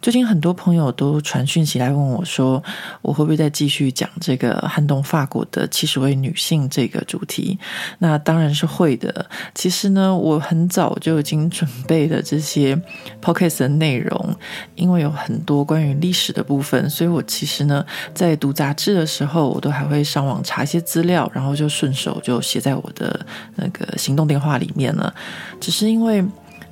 最近很多朋友都传讯息来问我，说我会不会再继续讲这个撼动法国的七十位女性这个主题？那当然是会的。其实呢，我很早就已经准备了这些 podcast 的内容，因为有很多关于历史的部分，所以我其实呢，在读杂志的时候，我都还会上网查一些资料，然后就顺手就写在我的那个行动电话里面了。只是因为。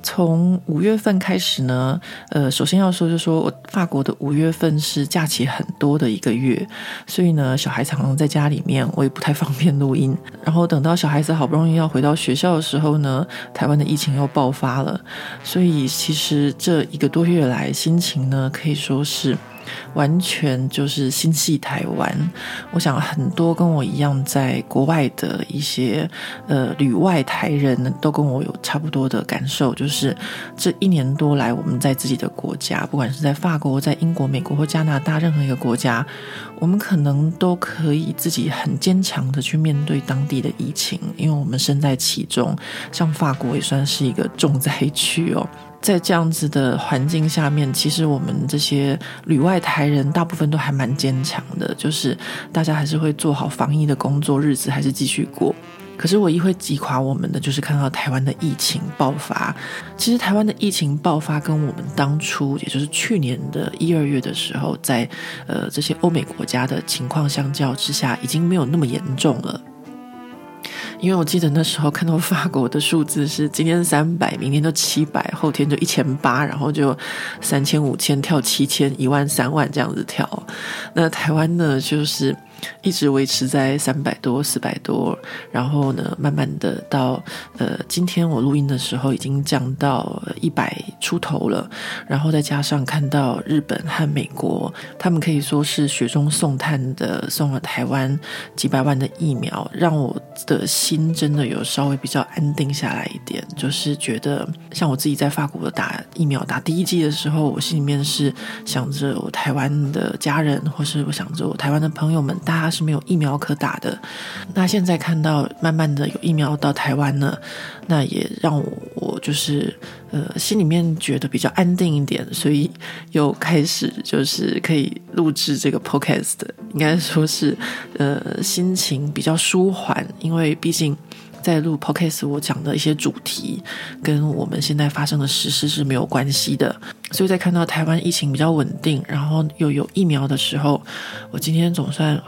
从五月份开始呢，呃，首先要说就是说我法国的五月份是假期很多的一个月，所以呢，小孩常常在家里面，我也不太方便录音。然后等到小孩子好不容易要回到学校的时候呢，台湾的疫情又爆发了，所以其实这一个多月来，心情呢可以说是。完全就是心系台湾，我想很多跟我一样在国外的一些呃旅外台人都跟我有差不多的感受，就是这一年多来我们在自己的国家，不管是在法国、在英国、美国或加拿大任何一个国家，我们可能都可以自己很坚强的去面对当地的疫情，因为我们身在其中，像法国也算是一个重灾区哦。在这样子的环境下面，其实我们这些旅外台人大部分都还蛮坚强的，就是大家还是会做好防疫的工作，日子还是继续过。可是唯一会击垮我们的，就是看到台湾的疫情爆发。其实台湾的疫情爆发跟我们当初，也就是去年的一二月的时候，在呃这些欧美国家的情况相较之下，已经没有那么严重了。因为我记得那时候看到法国的数字是今天三百，明天就七百，后天就一千八，然后就三千、五千跳七千、一万、三万这样子跳。那台湾呢，就是。一直维持在三百多、四百多，然后呢，慢慢的到呃，今天我录音的时候已经降到一百出头了，然后再加上看到日本和美国，他们可以说是雪中送炭的送了台湾几百万的疫苗，让我的心真的有稍微比较安定下来一点，就是觉得像我自己在法国打疫苗打第一剂的时候，我心里面是想着我台湾的家人，或是我想着我台湾的朋友们。大家是没有疫苗可打的，那现在看到慢慢的有疫苗到台湾了，那也让我我就是呃心里面觉得比较安定一点，所以又开始就是可以录制这个 podcast，应该说是呃心情比较舒缓，因为毕竟在录 podcast，我讲的一些主题跟我们现在发生的时事是没有关系的。所以在看到台湾疫情比较稳定，然后又有疫苗的时候，我今天总算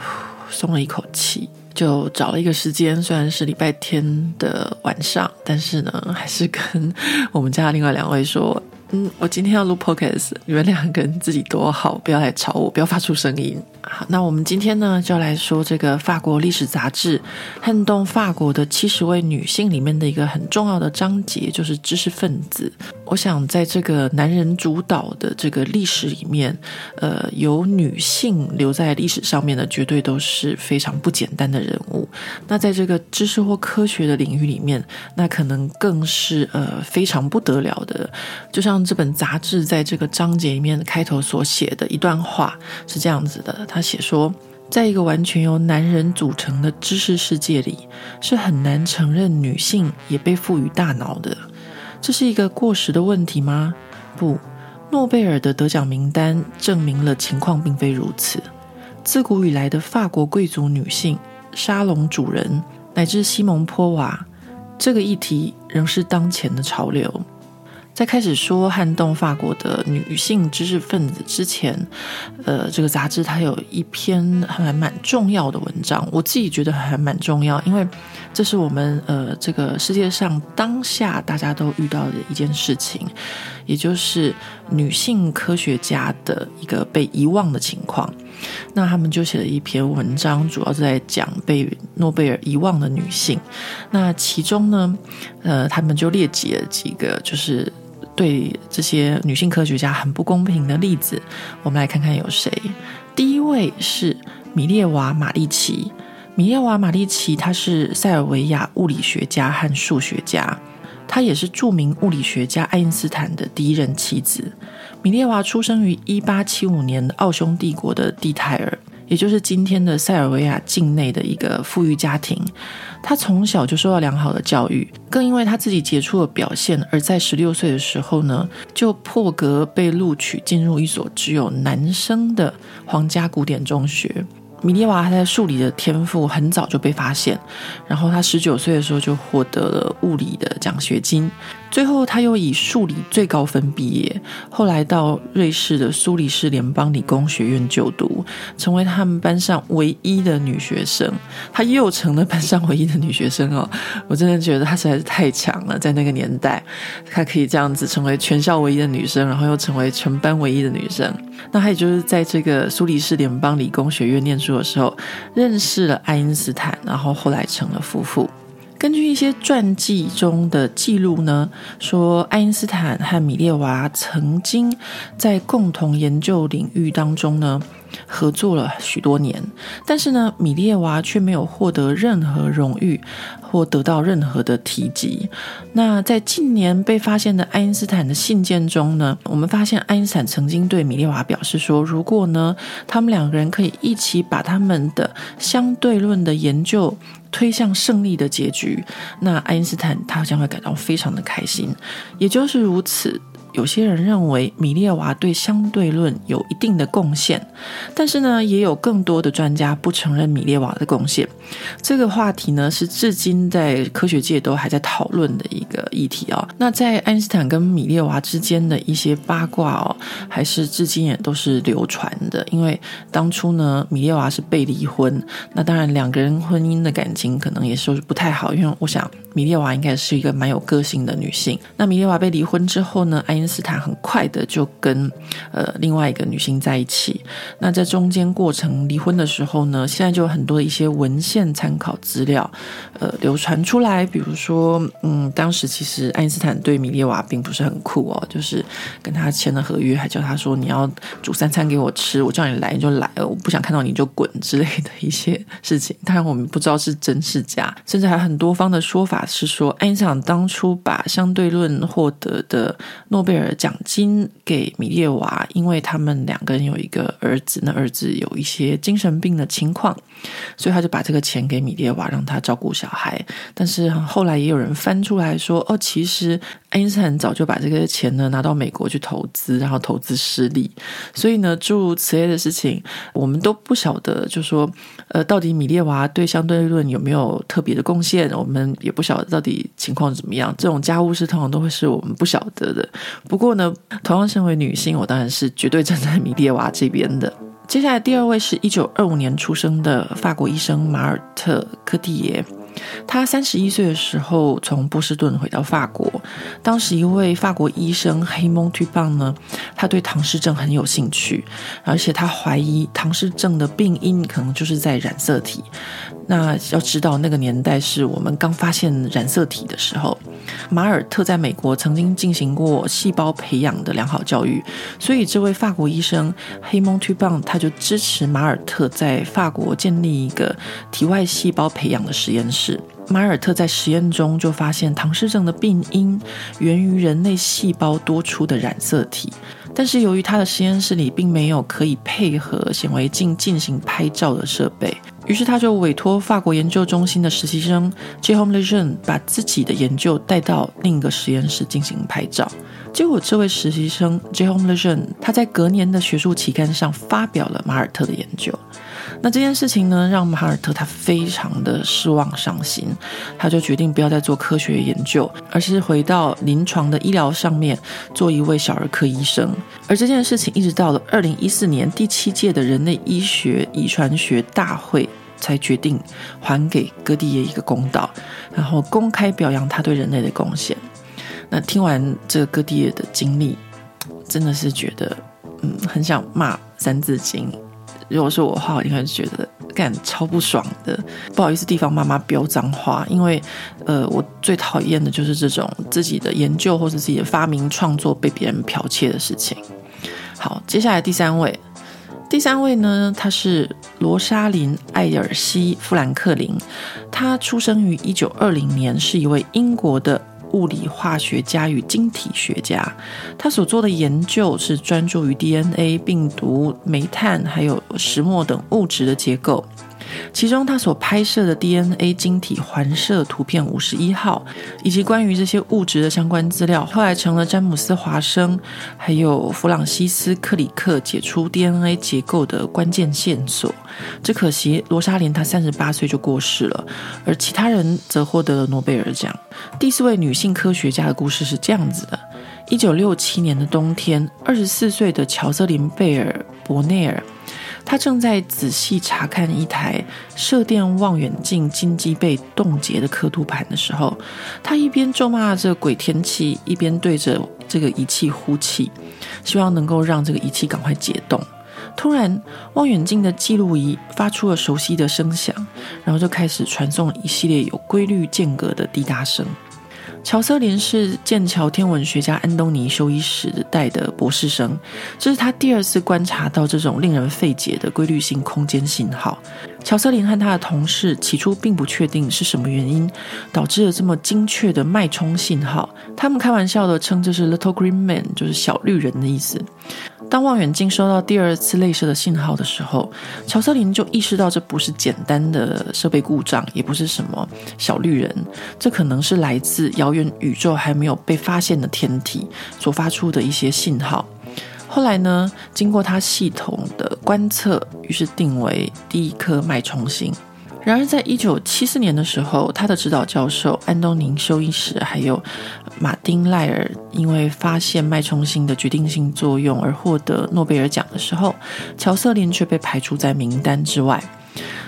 松了一口气，就找了一个时间，虽然是礼拜天的晚上，但是呢，还是跟我们家另外两位说，嗯，我今天要录 podcast，你们两个人自己躲好，不要来吵我，不要发出声音。好，那我们今天呢，就来说这个法国历史杂志《撼动法国的七十位女性》里面的一个很重要的章节，就是知识分子。我想，在这个男人主导的这个历史里面，呃，有女性留在历史上面的，绝对都是非常不简单的人物。那在这个知识或科学的领域里面，那可能更是呃非常不得了的。就像这本杂志在这个章节里面开头所写的一段话是这样子的，他写说，在一个完全由男人组成的知识世界里，是很难承认女性也被赋予大脑的。这是一个过时的问题吗？不，诺贝尔的得奖名单证明了情况并非如此。自古以来的法国贵族女性、沙龙主人乃至西蒙波娃，这个议题仍是当前的潮流。在开始说撼动法国的女性知识分子之前，呃，这个杂志它有一篇还蛮重要的文章，我自己觉得还蛮重要，因为这是我们呃这个世界上当下大家都遇到的一件事情，也就是女性科学家的一个被遗忘的情况。那他们就写了一篇文章，主要是在讲被诺贝尔遗忘的女性。那其中呢，呃，他们就列举了几个，就是。对这些女性科学家很不公平的例子，我们来看看有谁。第一位是米列娃·马利奇，米列娃·马利奇，她是塞尔维亚物理学家和数学家，她也是著名物理学家爱因斯坦的第一任妻子。米列娃出生于一八七五年奥匈帝国的蒂泰尔，也就是今天的塞尔维亚境内的一个富裕家庭。他从小就受到良好的教育，更因为他自己杰出的表现，而在十六岁的时候呢，就破格被录取进入一所只有男生的皇家古典中学。米列娃他在数理的天赋很早就被发现，然后他十九岁的时候就获得了物理的奖学金。最后，他又以数理最高分毕业，后来到瑞士的苏黎世联邦理工学院就读，成为他们班上唯一的女学生。她又成了班上唯一的女学生哦！我真的觉得她实在是太强了，在那个年代，她可以这样子成为全校唯一的女生，然后又成为全班唯一的女生。那她也就是在这个苏黎世联邦理工学院念书的时候，认识了爱因斯坦，然后后来成了夫妇。根据一些传记中的记录呢，说爱因斯坦和米列娃曾经在共同研究领域当中呢，合作了许多年，但是呢，米列娃却没有获得任何荣誉或得到任何的提及。那在近年被发现的爱因斯坦的信件中呢，我们发现爱因斯坦曾经对米列娃表示说，如果呢，他们两个人可以一起把他们的相对论的研究推向胜利的结局，那爱因斯坦他将会感到非常的开心。也就是如此。有些人认为米列娃对相对论有一定的贡献，但是呢，也有更多的专家不承认米列娃的贡献。这个话题呢，是至今在科学界都还在讨论的一个议题、哦。那在爱因斯坦跟米列娃之间的一些八卦哦，还是至今也都是流传的。因为当初呢，米列娃是被离婚，那当然两个人婚姻的感情可能也是不太好。因为我想米列娃应该是一个蛮有个性的女性。那米列娃被离婚之后呢，爱因斯坦很快的就跟呃另外一个女性在一起。那在中间过程离婚的时候呢，现在就有很多的一些文献参考资料，呃流传出来。比如说，嗯，当时其实爱因斯坦对米列娃并不是很酷哦，就是跟他签了合约，还叫他说你要煮三餐给我吃，我叫你来你就来了，我不想看到你就滚之类的一些事情。当然我们不知道是真是假，甚至还很多方的说法是说，爱因斯坦当初把相对论获得的诺贝尔奖金给米列娃，因为他们两个人有一个儿子，那儿子有一些精神病的情况，所以他就把这个钱给米列娃，让他照顾小孩。但是后来也有人翻出来说，哦，其实爱因斯坦早就把这个钱呢拿到美国去投资，然后投资失利。所以呢，诸如此类的事情，我们都不晓得，就说，呃，到底米列娃对相对论有没有特别的贡献？我们也不晓得到底情况怎么样。这种家务事通常都会是我们不晓得的。不过呢，同样身为女性，我当然是绝对站在米列娃这边的。接下来第二位是一九二五年出生的法国医生马尔特·柯蒂耶。他三十一岁的时候从波士顿回到法国，当时一位法国医生黑蒙图邦呢，他对唐氏症很有兴趣，而且他怀疑唐氏症的病因可能就是在染色体。那要知道，那个年代是我们刚发现染色体的时候。马尔特在美国曾经进行过细胞培养的良好教育，所以这位法国医生黑蒙图邦他就支持马尔特在法国建立一个体外细胞培养的实验室。马尔特在实验中就发现唐氏症的病因源于人类细胞多出的染色体。但是由于他的实验室里并没有可以配合显微镜进行拍照的设备，于是他就委托法国研究中心的实习生 Jérôme Lejeune 把自己的研究带到另一个实验室进行拍照。结果这位实习生 Jérôme Lejeune 他在隔年的学术期刊上发表了马尔特的研究。那这件事情呢，让马尔特他非常的失望伤心，他就决定不要再做科学研究，而是回到临床的医疗上面做一位小儿科医生。而这件事情一直到了二零一四年第七届的人类医学遗传学大会才决定还给哥弟爷一个公道，然后公开表扬他对人类的贡献。那听完这个戈蒂耶的经历，真的是觉得嗯，很想骂《三字经》。如果是我的话，我应该是觉得干超不爽的。不好意思，地方妈妈飙脏话，因为呃，我最讨厌的就是这种自己的研究或者自己的发明创作被别人剽窃的事情。好，接下来第三位，第三位呢，他是罗莎琳·艾尔西·富兰克林，他出生于一九二零年，是一位英国的物理化学家与晶体学家。他所做的研究是专注于 DNA、病毒、煤炭还有石墨等物质的结构。其中，他所拍摄的 DNA 晶体环射图片五十一号，以及关于这些物质的相关资料，后来成了詹姆斯·华生还有弗朗西斯·克里克解出 DNA 结构的关键线索。只可惜，罗莎琳她三十八岁就过世了，而其他人则获得了诺贝尔奖。第四位女性科学家的故事是这样子的：一九六七年的冬天，二十四岁的乔瑟琳·贝尔·伯内尔。他正在仔细查看一台射电望远镜金鸡被冻结的刻度盘的时候，他一边咒骂着鬼天气，一边对着这个仪器呼气，希望能够让这个仪器赶快解冻。突然，望远镜的记录仪发出了熟悉的声响，然后就开始传送一系列有规律间隔的滴答声。乔瑟琳是剑桥天文学家安东尼休伊时代的博士生，这是他第二次观察到这种令人费解的规律性空间信号。乔瑟琳和他的同事起初并不确定是什么原因导致了这么精确的脉冲信号，他们开玩笑的称这是 “Little Green Man”，就是小绿人的意思。当望远镜收到第二次类似的信号的时候，乔瑟琳就意识到这不是简单的设备故障，也不是什么小绿人，这可能是来自遥远宇宙还没有被发现的天体所发出的一些信号。后来呢，经过他系统的观测，于是定为第一颗脉冲星。然而，在一九七四年的时候，他的指导教授安东尼休伊什还有马丁赖尔，因为发现脉冲星的决定性作用而获得诺贝尔奖的时候，乔瑟琳却被排除在名单之外。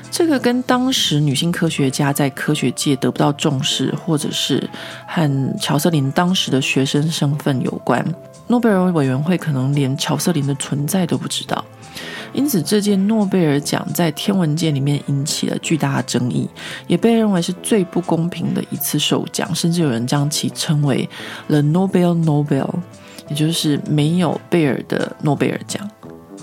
这个跟当时女性科学家在科学界得不到重视，或者是和乔瑟琳当时的学生身份有关。诺贝尔委员会可能连乔瑟琳的存在都不知道。因此，这届诺贝尔奖在天文界里面引起了巨大的争议，也被认为是最不公平的一次授奖，甚至有人将其称为 “The Nobel Nobel”，也就是没有贝尔的诺贝尔奖。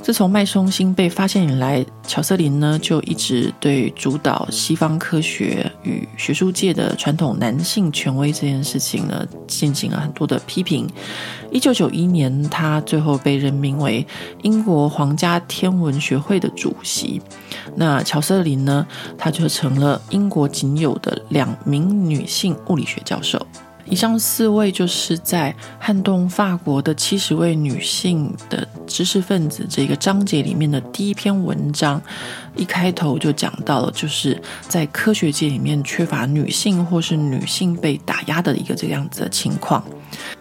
自从脉冲星被发现以来，乔瑟琳呢就一直对主导西方科学与学术界的传统男性权威这件事情呢进行了很多的批评。一九九一年，他最后被任命为英国皇家天文学会的主席。那乔瑟琳呢，她就成了英国仅有的两名女性物理学教授。以上四位就是在撼动法国的七十位女性的知识分子这个章节里面的第一篇文章，一开头就讲到了，就是在科学界里面缺乏女性或是女性被打压的一个这样子的情况。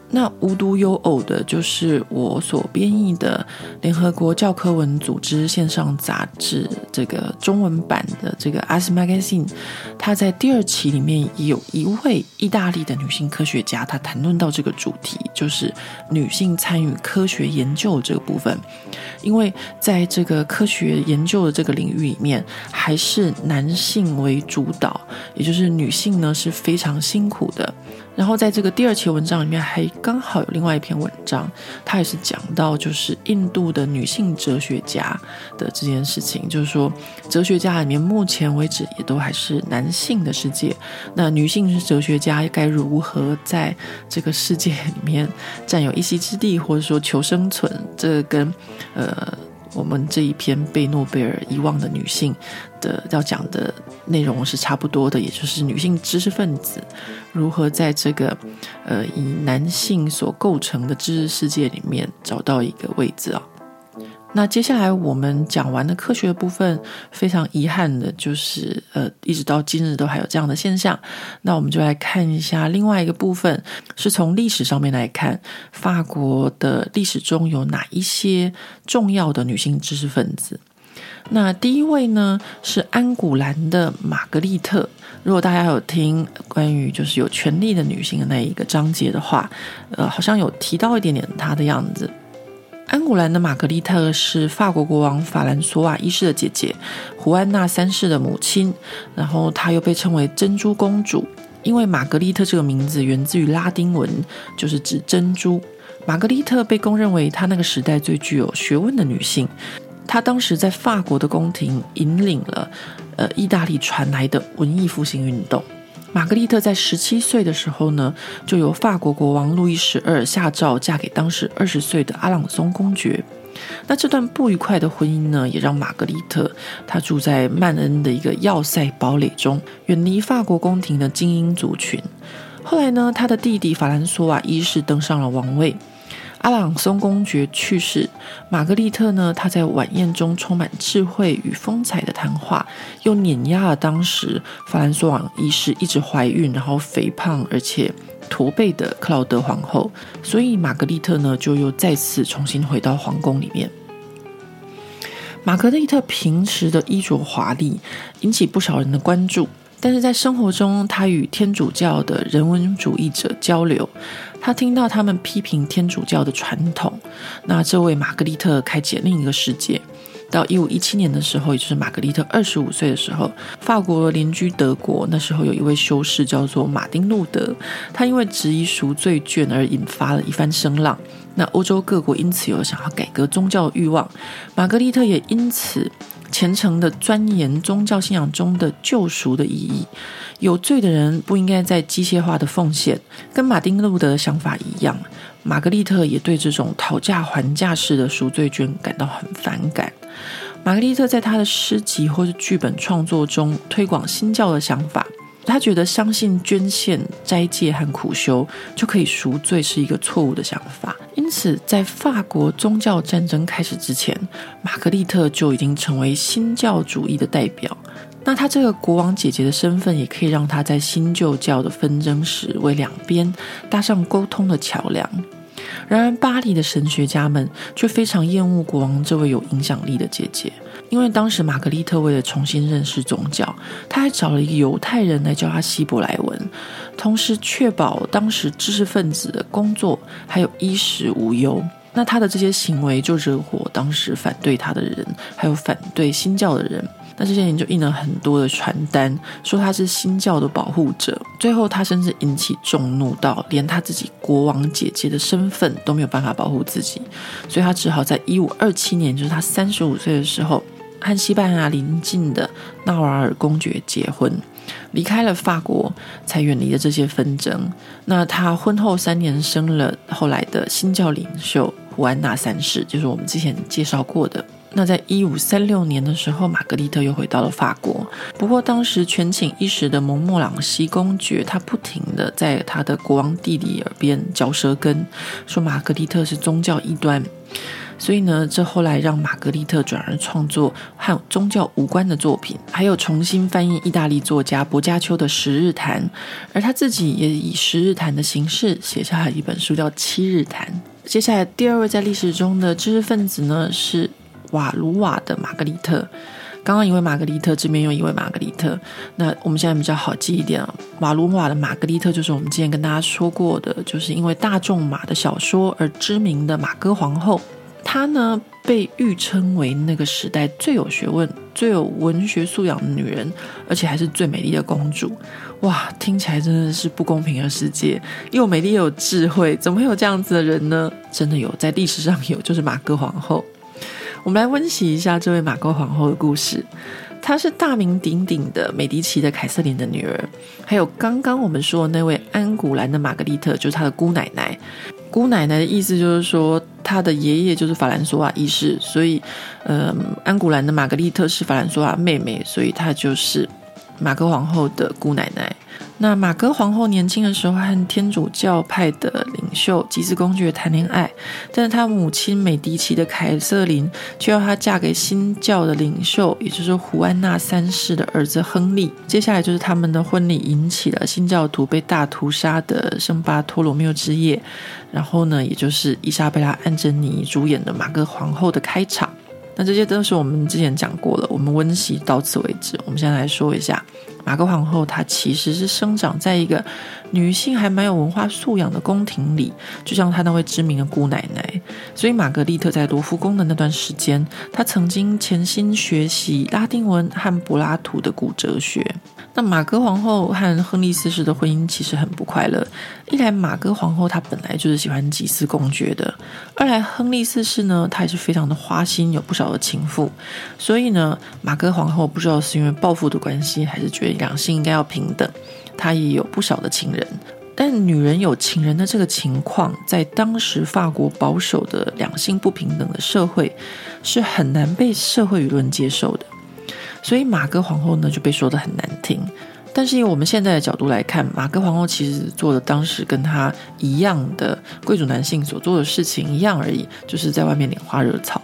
那无独有偶的，就是我所编译的联合国教科文组织线上杂志这个中文版的这个《As Magazine》，它在第二期里面有一位意大利的女性科学家，她谈论到这个主题，就是女性参与科学研究这个部分。因为在这个科学研究的这个领域里面，还是男性为主导，也就是女性呢是非常辛苦的。然后在这个第二期文章里面，还刚好有另外一篇文章，它也是讲到就是印度的女性哲学家的这件事情，就是说哲学家里面目前为止也都还是男性的世界，那女性是哲学家该如何在这个世界里面占有一席之地，或者说求生存，这跟呃。我们这一篇被诺贝尔遗忘的女性的要讲的内容是差不多的，也就是女性知识分子如何在这个呃以男性所构成的知识世界里面找到一个位置啊。那接下来我们讲完的科学部分，非常遗憾的就是，呃，一直到今日都还有这样的现象。那我们就来看一下另外一个部分，是从历史上面来看，法国的历史中有哪一些重要的女性知识分子。那第一位呢是安古兰的玛格丽特。如果大家有听关于就是有权力的女性的那一个章节的话，呃，好像有提到一点点她的样子。安古兰的玛格丽特是法国国王法兰索瓦一世的姐姐，胡安娜三世的母亲。然后她又被称为珍珠公主，因为玛格丽特这个名字源自于拉丁文，就是指珍珠。玛格丽特被公认为她那个时代最具有学问的女性。她当时在法国的宫廷引领了呃意大利传来的文艺复兴运动。玛格丽特在十七岁的时候呢，就由法国国王路易十二下诏嫁给当时二十岁的阿朗松公爵。那这段不愉快的婚姻呢，也让玛格丽特她住在曼恩的一个要塞堡垒中，远离法国宫廷的精英族群。后来呢，他的弟弟法兰索瓦一世登上了王位。阿朗松公爵去世，玛格丽特呢，她在晚宴中充满智慧与风采的谈话，又碾压了当时法兰索瓦一世一直怀孕，然后肥胖而且驼背的克劳德皇后，所以玛格丽特呢，就又再次重新回到皇宫里面。玛格丽特平时的衣着华丽，引起不少人的关注。但是在生活中，他与天主教的人文主义者交流，他听到他们批评天主教的传统。那这位玛格丽特开启另一个世界。到一五一七年的时候，也就是玛格丽特二十五岁的时候，法国邻居德国那时候有一位修士叫做马丁路德，他因为质疑赎罪券而引发了一番声浪。那欧洲各国因此有想要改革宗教的欲望，玛格丽特也因此。虔诚的钻研宗教信仰中的救赎的意义，有罪的人不应该在机械化的奉献。跟马丁路德的想法一样，玛格丽特也对这种讨价还价式的赎罪券感到很反感。玛格丽特在他的诗集或是剧本创作中推广新教的想法。他觉得相信捐献、斋戒和苦修就可以赎罪是一个错误的想法，因此在法国宗教战争开始之前，玛格丽特就已经成为新教主义的代表。那他这个国王姐姐的身份，也可以让他在新旧教的纷争时为两边搭上沟通的桥梁。然而，巴黎的神学家们却非常厌恶国王这位有影响力的姐姐。因为当时玛格丽特为了重新认识宗教，他还找了一个犹太人来教他希伯来文，同时确保当时知识分子的工作还有衣食无忧。那他的这些行为就惹火当时反对他的人，还有反对新教的人。那这些人就印了很多的传单，说他是新教的保护者。最后，他甚至引起众怒，到连他自己国王姐姐的身份都没有办法保护自己，所以他只好在一五二七年，就是他三十五岁的时候。和西班牙邻近的纳瓦尔公爵结婚，离开了法国，才远离了这些纷争。那他婚后三年生了后来的新教领袖胡安娜三世，就是我们之前介绍过的。那在一五三六年的时候，玛格丽特又回到了法国。不过当时权倾一时的蒙莫朗西公爵，他不停地在他的国王弟弟耳边嚼舌根，说玛格丽特是宗教异端。所以呢，这后来让玛格丽特转而创作和宗教无关的作品，还有重新翻译意大利作家薄伽丘的《十日谈》，而他自己也以《十日谈》的形式写下了一本书，叫《七日谈》。接下来第二位在历史中的知识分子呢，是瓦卢瓦的玛格丽特。刚刚一位玛格丽特，这边又一位玛格丽特。那我们现在比较好记一点啊，瓦卢瓦的玛格丽特就是我们之前跟大家说过的，就是因为大仲马的小说而知名的马哥皇后。她呢，被誉称为那个时代最有学问、最有文学素养的女人，而且还是最美丽的公主。哇，听起来真的是不公平的世界，又美丽又有智慧，怎么会有这样子的人呢？真的有，在历史上有，就是马格皇后。我们来温习一下这位马格皇后的故事。她是大名鼎鼎的美第奇的凯瑟琳的女儿，还有刚刚我们说的那位安古兰的玛格丽特，就是她的姑奶奶。姑奶奶的意思就是说，她的爷爷就是法兰索瓦一世，所以，呃，安古兰的玛格丽特是法兰索瓦妹妹，所以她就是玛歌皇后的姑奶奶。那玛歌皇后年轻的时候和天主教派的领袖吉斯公爵谈恋爱，但是她母亲美第奇的凯瑟琳却要她嫁给新教的领袖，也就是胡安娜三世的儿子亨利。接下来就是他们的婚礼引起了新教徒被大屠杀的圣巴托罗缪之夜，然后呢，也就是伊莎贝拉·安珍妮主演的玛歌皇后的开场。那这些都是我们之前讲过了，我们温习到此为止。我们现在来说一下。玛格皇后，她其实是生长在一个女性还蛮有文化素养的宫廷里，就像她那位知名的姑奶奶。所以，玛格丽特在罗浮宫的那段时间，她曾经潜心学习拉丁文和柏拉图的古哲学。那玛格皇后和亨利四世的婚姻其实很不快乐。一来，玛格皇后她本来就是喜欢祭祀公爵的；二来，亨利四世呢，他也是非常的花心，有不少的情妇。所以呢，玛格皇后不知道是因为报复的关系，还是觉得两性应该要平等，她也有不少的情人。但女人有情人的这个情况，在当时法国保守的两性不平等的社会，是很难被社会舆论接受的。所以玛格皇后呢，就被说得很难听。但是以我们现在的角度来看，玛格皇后其实做的当时跟她一样的贵族男性所做的事情一样而已，就是在外面拈花惹草。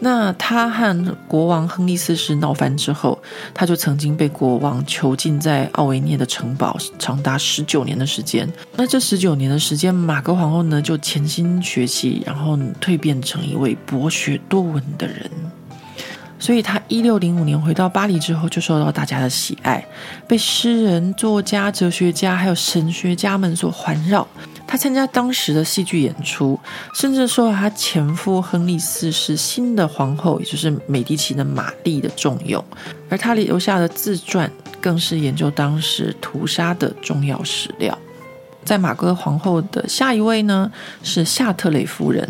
那他和国王亨利四世闹翻之后，他就曾经被国王囚禁在奥维涅的城堡长达十九年的时间。那这十九年的时间，玛格皇后呢就潜心学习，然后蜕变成一位博学多闻的人。所以，他一六零五年回到巴黎之后，就受到大家的喜爱，被诗人、作家、哲学家还有神学家们所环绕。他参加当时的戏剧演出，甚至受到他前夫亨利四世新的皇后，也就是美第奇的玛丽的重用。而他留下的自传，更是研究当时屠杀的重要史料。在玛格皇后的下一位呢，是夏特雷夫人。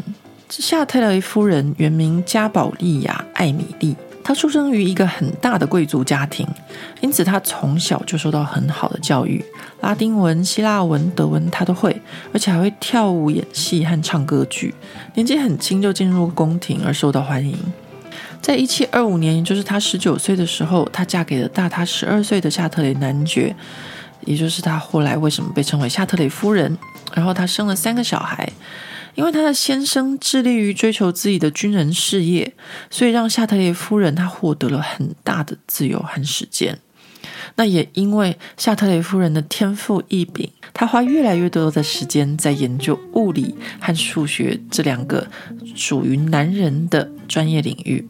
夏特雷夫人原名加宝莉亚·艾米丽。她出生于一个很大的贵族家庭，因此她从小就受到很好的教育，拉丁文、希腊文、德文她都会，而且还会跳舞、演戏和唱歌剧。年纪很轻就进入宫廷而受到欢迎。在一七二五年，也就是她十九岁的时候，她嫁给了大她十二岁的夏特雷男爵，也就是她后来为什么被称为夏特雷夫人。然后她生了三个小孩。因为她的先生致力于追求自己的军人事业，所以让夏特雷夫人她获得了很大的自由和时间。那也因为夏特雷夫人的天赋异禀，她花越来越多的时间在研究物理和数学这两个属于男人的专业领域。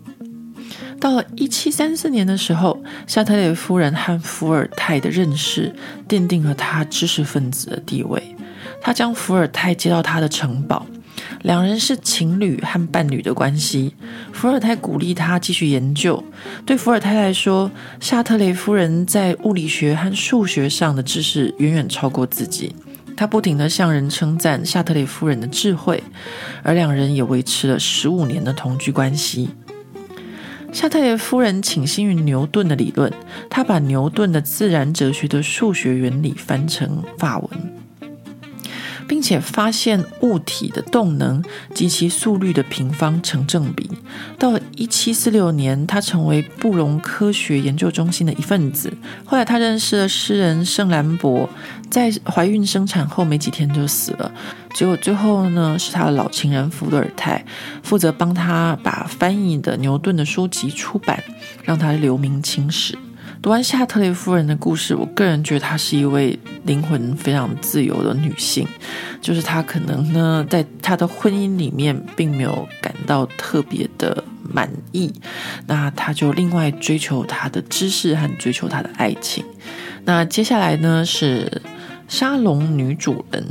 到了一七三四年的时候，夏特雷夫人和伏尔泰的认识奠定了她知识分子的地位。他将伏尔泰接到他的城堡。两人是情侣和伴侣的关系。伏尔泰鼓励他继续研究。对伏尔泰来说，夏特雷夫人在物理学和数学上的知识远远超过自己。他不停地向人称赞夏特雷夫人的智慧，而两人也维持了十五年的同居关系。夏特雷夫人倾心于牛顿的理论，她把牛顿的自然哲学的数学原理翻成法文。并且发现物体的动能及其速率的平方成正比。到了一七四六年，他成为布隆科学研究中心的一份子。后来，他认识了诗人圣兰博，在怀孕生产后没几天就死了。结果最后呢，是他的老情人伏尔泰负责帮他把翻译的牛顿的书籍出版，让他留名青史。读完夏特雷夫人的故事，我个人觉得她是一位灵魂非常自由的女性。就是她可能呢，在她的婚姻里面并没有感到特别的满意，那她就另外追求她的知识和追求她的爱情。那接下来呢是。沙龙女主人，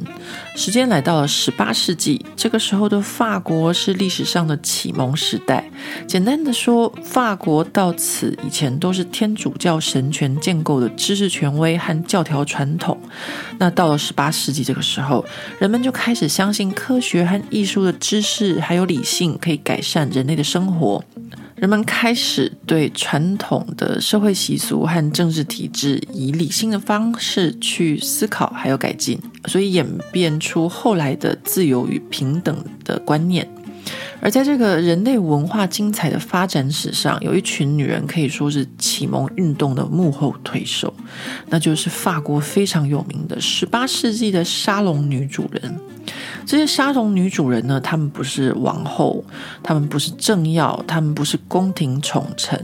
时间来到了十八世纪，这个时候的法国是历史上的启蒙时代。简单的说，法国到此以前都是天主教神权建构的知识权威和教条传统。那到了十八世纪这个时候，人们就开始相信科学和艺术的知识还有理性可以改善人类的生活。人们开始对传统的社会习俗和政治体制以理性的方式去思考，还有改进，所以演变出后来的自由与平等的观念。而在这个人类文化精彩的发展史上，有一群女人可以说是启蒙运动的幕后推手，那就是法国非常有名的十八世纪的沙龙女主人。这些沙龙女主人呢，她们不是王后，她们不是政要，她们不是宫廷宠臣，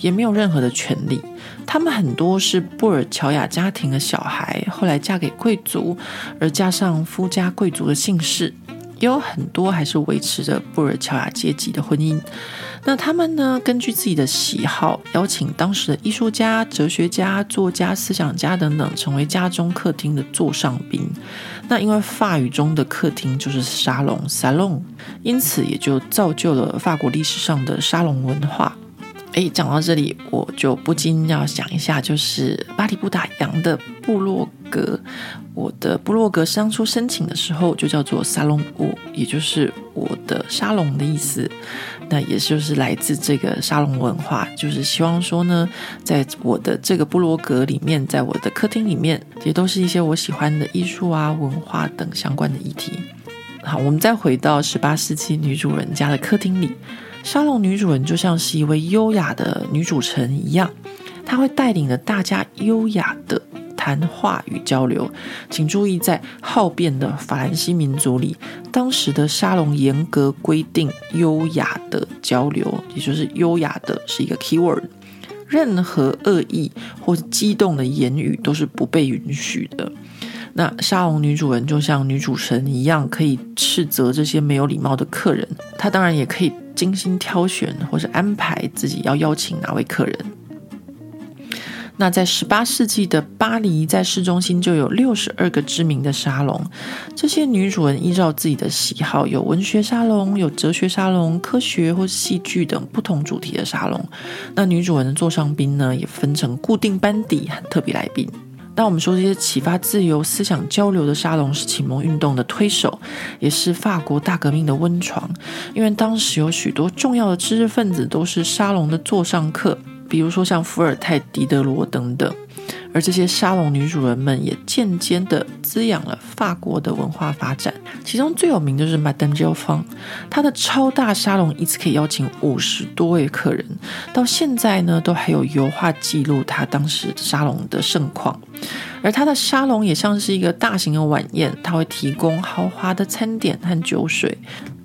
也没有任何的权利。她们很多是布尔乔亚家庭的小孩，后来嫁给贵族，而加上夫家贵族的姓氏。也有很多还是维持着布尔乔亚阶级的婚姻。那他们呢，根据自己的喜好，邀请当时的艺术家、哲学家、作家、思想家等等，成为家中客厅的座上宾。那因为法语中的客厅就是沙龙 （salon），因此也就造就了法国历史上的沙龙文化。哎，讲到这里，我就不禁要想一下，就是巴黎不打烊的部落格。我的部落格当初申请的时候就叫做沙龙屋，也就是我的沙龙的意思。那也就是来自这个沙龙文化，就是希望说呢，在我的这个部落格里面，在我的客厅里面，也都是一些我喜欢的艺术啊、文化等相关的议题。好，我们再回到十八世纪女主人家的客厅里。沙龙女主人就像是一位优雅的女主人一样，她会带领着大家优雅的谈话与交流。请注意，在好辩的法兰西民族里，当时的沙龙严格规定优雅的交流，也就是优雅的是一个 keyword，任何恶意或激动的言语都是不被允许的。那沙龙女主人就像女主神一样，可以斥责这些没有礼貌的客人。她当然也可以。精心挑选或是安排自己要邀请哪位客人。那在十八世纪的巴黎，在市中心就有六十二个知名的沙龙。这些女主人依照自己的喜好，有文学沙龙、有哲学沙龙、科学或戏剧等不同主题的沙龙。那女主人的座上宾呢，也分成固定班底和特别来宾。当我们说这些启发自由思想交流的沙龙是启蒙运动的推手，也是法国大革命的温床。因为当时有许多重要的知识分子都是沙龙的座上客，比如说像伏尔泰、狄德罗等等。而这些沙龙女主人们也渐渐地滋养了法国的文化发展。其中最有名的就是 Madame Geoffrin，她的超大沙龙一次可以邀请五十多位客人，到现在呢都还有油画记录她当时沙龙的盛况。而她的沙龙也像是一个大型的晚宴，她会提供豪华的餐点和酒水。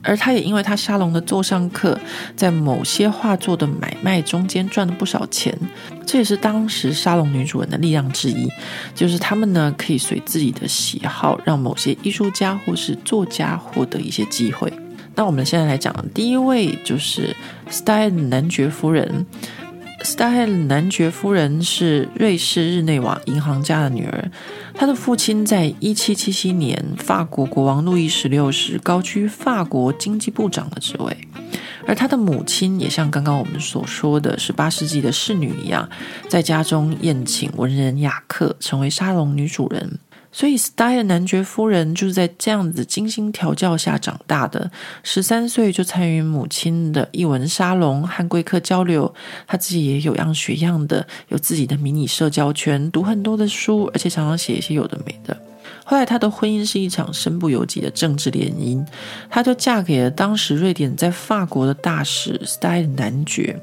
而他也因为他沙龙的座上客，在某些画作的买卖中间赚了不少钱，这也是当时沙龙女主人的力量之一，就是他们呢可以随自己的喜好，让某些艺术家或是作家获得一些机会。那我们现在来讲第一位就是斯坦男爵夫人。Staël 男爵夫人是瑞士日内瓦银行家的女儿。她的父亲在一七七七年，法国国王路易十六时高居法国经济部长的职位，而她的母亲也像刚刚我们所说的十八世纪的侍女一样，在家中宴请文人雅客，成为沙龙女主人。所以，Style 男爵夫人就是在这样子精心调教下长大的。十三岁就参与母亲的译文沙龙，和贵客交流。他自己也有样学样的，有自己的迷你社交圈，读很多的书，而且常常写一些有的没的。后来，他的婚姻是一场身不由己的政治联姻，他就嫁给了当时瑞典在法国的大使 Style 男爵。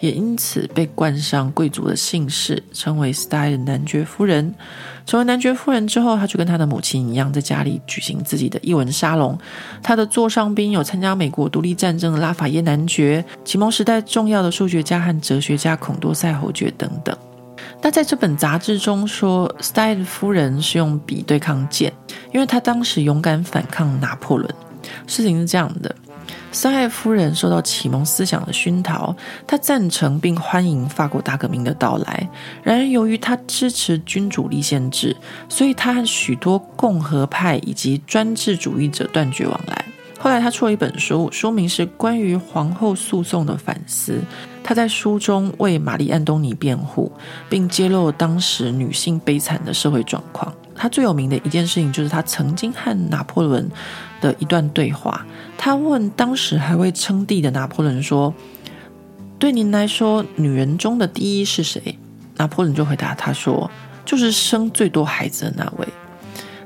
也因此被冠上贵族的姓氏，称为 Staël 男爵夫人。成为男爵夫人之后，她就跟她的母亲一样，在家里举行自己的译文沙龙。她的座上宾有参加美国独立战争的拉法耶男爵，启蒙时代重要的数学家和哲学家孔多塞侯爵等等。那在这本杂志中说，Staël 夫人是用笔对抗剑，因为她当时勇敢反抗拿破仑。事情是这样的。斯泰夫人受到启蒙思想的熏陶，她赞成并欢迎法国大革命的到来。然而，由于她支持君主立宪制，所以她和许多共和派以及专制主义者断绝往来。后来，她出了一本书，书名是《关于皇后诉讼的反思》。她在书中为玛丽·安东尼辩护，并揭露当时女性悲惨的社会状况。他最有名的一件事情，就是他曾经和拿破仑的一段对话。他问当时还未称帝的拿破仑说：“对您来说，女人中的第一是谁？”拿破仑就回答他说：“就是生最多孩子的那位。”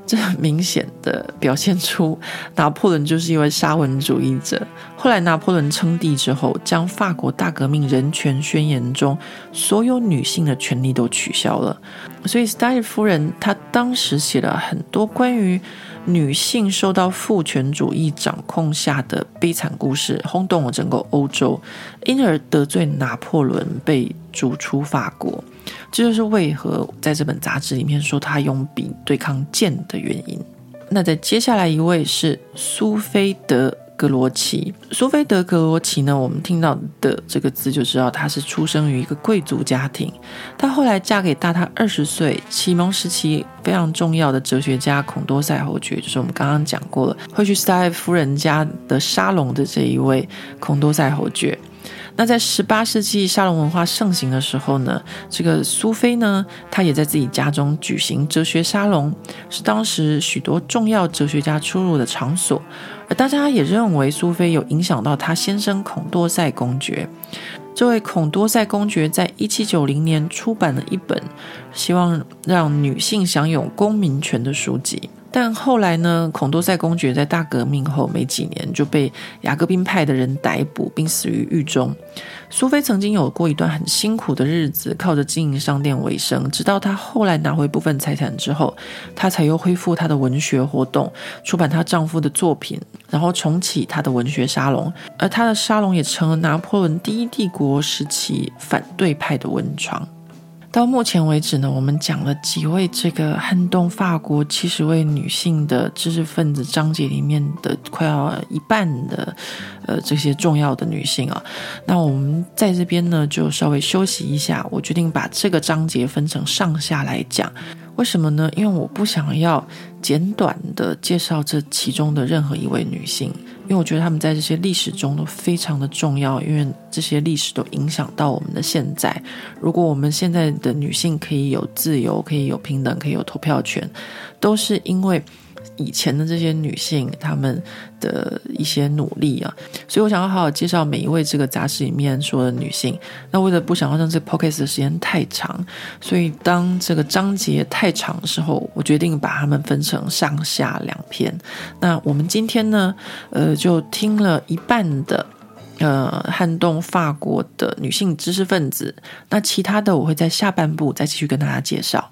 这很明显的表现出拿破仑就是一位沙文主义者。后来拿破仑称帝之后，将法国大革命人权宣言中所有女性的权利都取消了。所以斯黛尔夫人她当时写了很多关于。女性受到父权主义掌控下的悲惨故事，轰动了整个欧洲，因而得罪拿破仑，被逐出法国。这就是为何在这本杂志里面说他用笔对抗剑的原因。那在接下来一位是苏菲德。格罗奇，苏菲德·格罗奇呢？我们听到的这个字就知道，她是出生于一个贵族家庭。她后来嫁给大她二十岁、启蒙时期非常重要的哲学家孔多塞侯爵，就是我们刚刚讲过了会去斯黛夫人家的沙龙的这一位孔多塞侯爵。那在十八世纪沙龙文化盛行的时候呢，这个苏菲呢，她也在自己家中举行哲学沙龙，是当时许多重要哲学家出入的场所。而大家也认为苏菲有影响到她先生孔多塞公爵。这位孔多塞公爵在一七九零年出版了一本希望让女性享有公民权的书籍。但后来呢，孔多塞公爵在大革命后没几年就被雅各宾派的人逮捕，并死于狱中。苏菲曾经有过一段很辛苦的日子，靠着经营商店为生。直到她后来拿回部分财产之后，她才又恢复她的文学活动，出版她丈夫的作品，然后重启她的文学沙龙。而她的沙龙也成了拿破仑第一帝国时期反对派的温床。到目前为止呢，我们讲了几位这个撼动法国七十位女性的知识分子章节里面的快要一半的呃这些重要的女性啊。那我们在这边呢就稍微休息一下，我决定把这个章节分成上下来讲。为什么呢？因为我不想要简短的介绍这其中的任何一位女性。因为我觉得他们在这些历史中都非常的重要，因为这些历史都影响到我们的现在。如果我们现在的女性可以有自由，可以有平等，可以有投票权，都是因为。以前的这些女性，她们的一些努力啊，所以我想要好好介绍每一位这个杂志里面说的女性。那为了不想要让这个 podcast 的时间太长，所以当这个章节太长的时候，我决定把它们分成上下两篇。那我们今天呢，呃，就听了一半的。呃，撼动法国的女性知识分子，那其他的我会在下半部再继续跟大家介绍。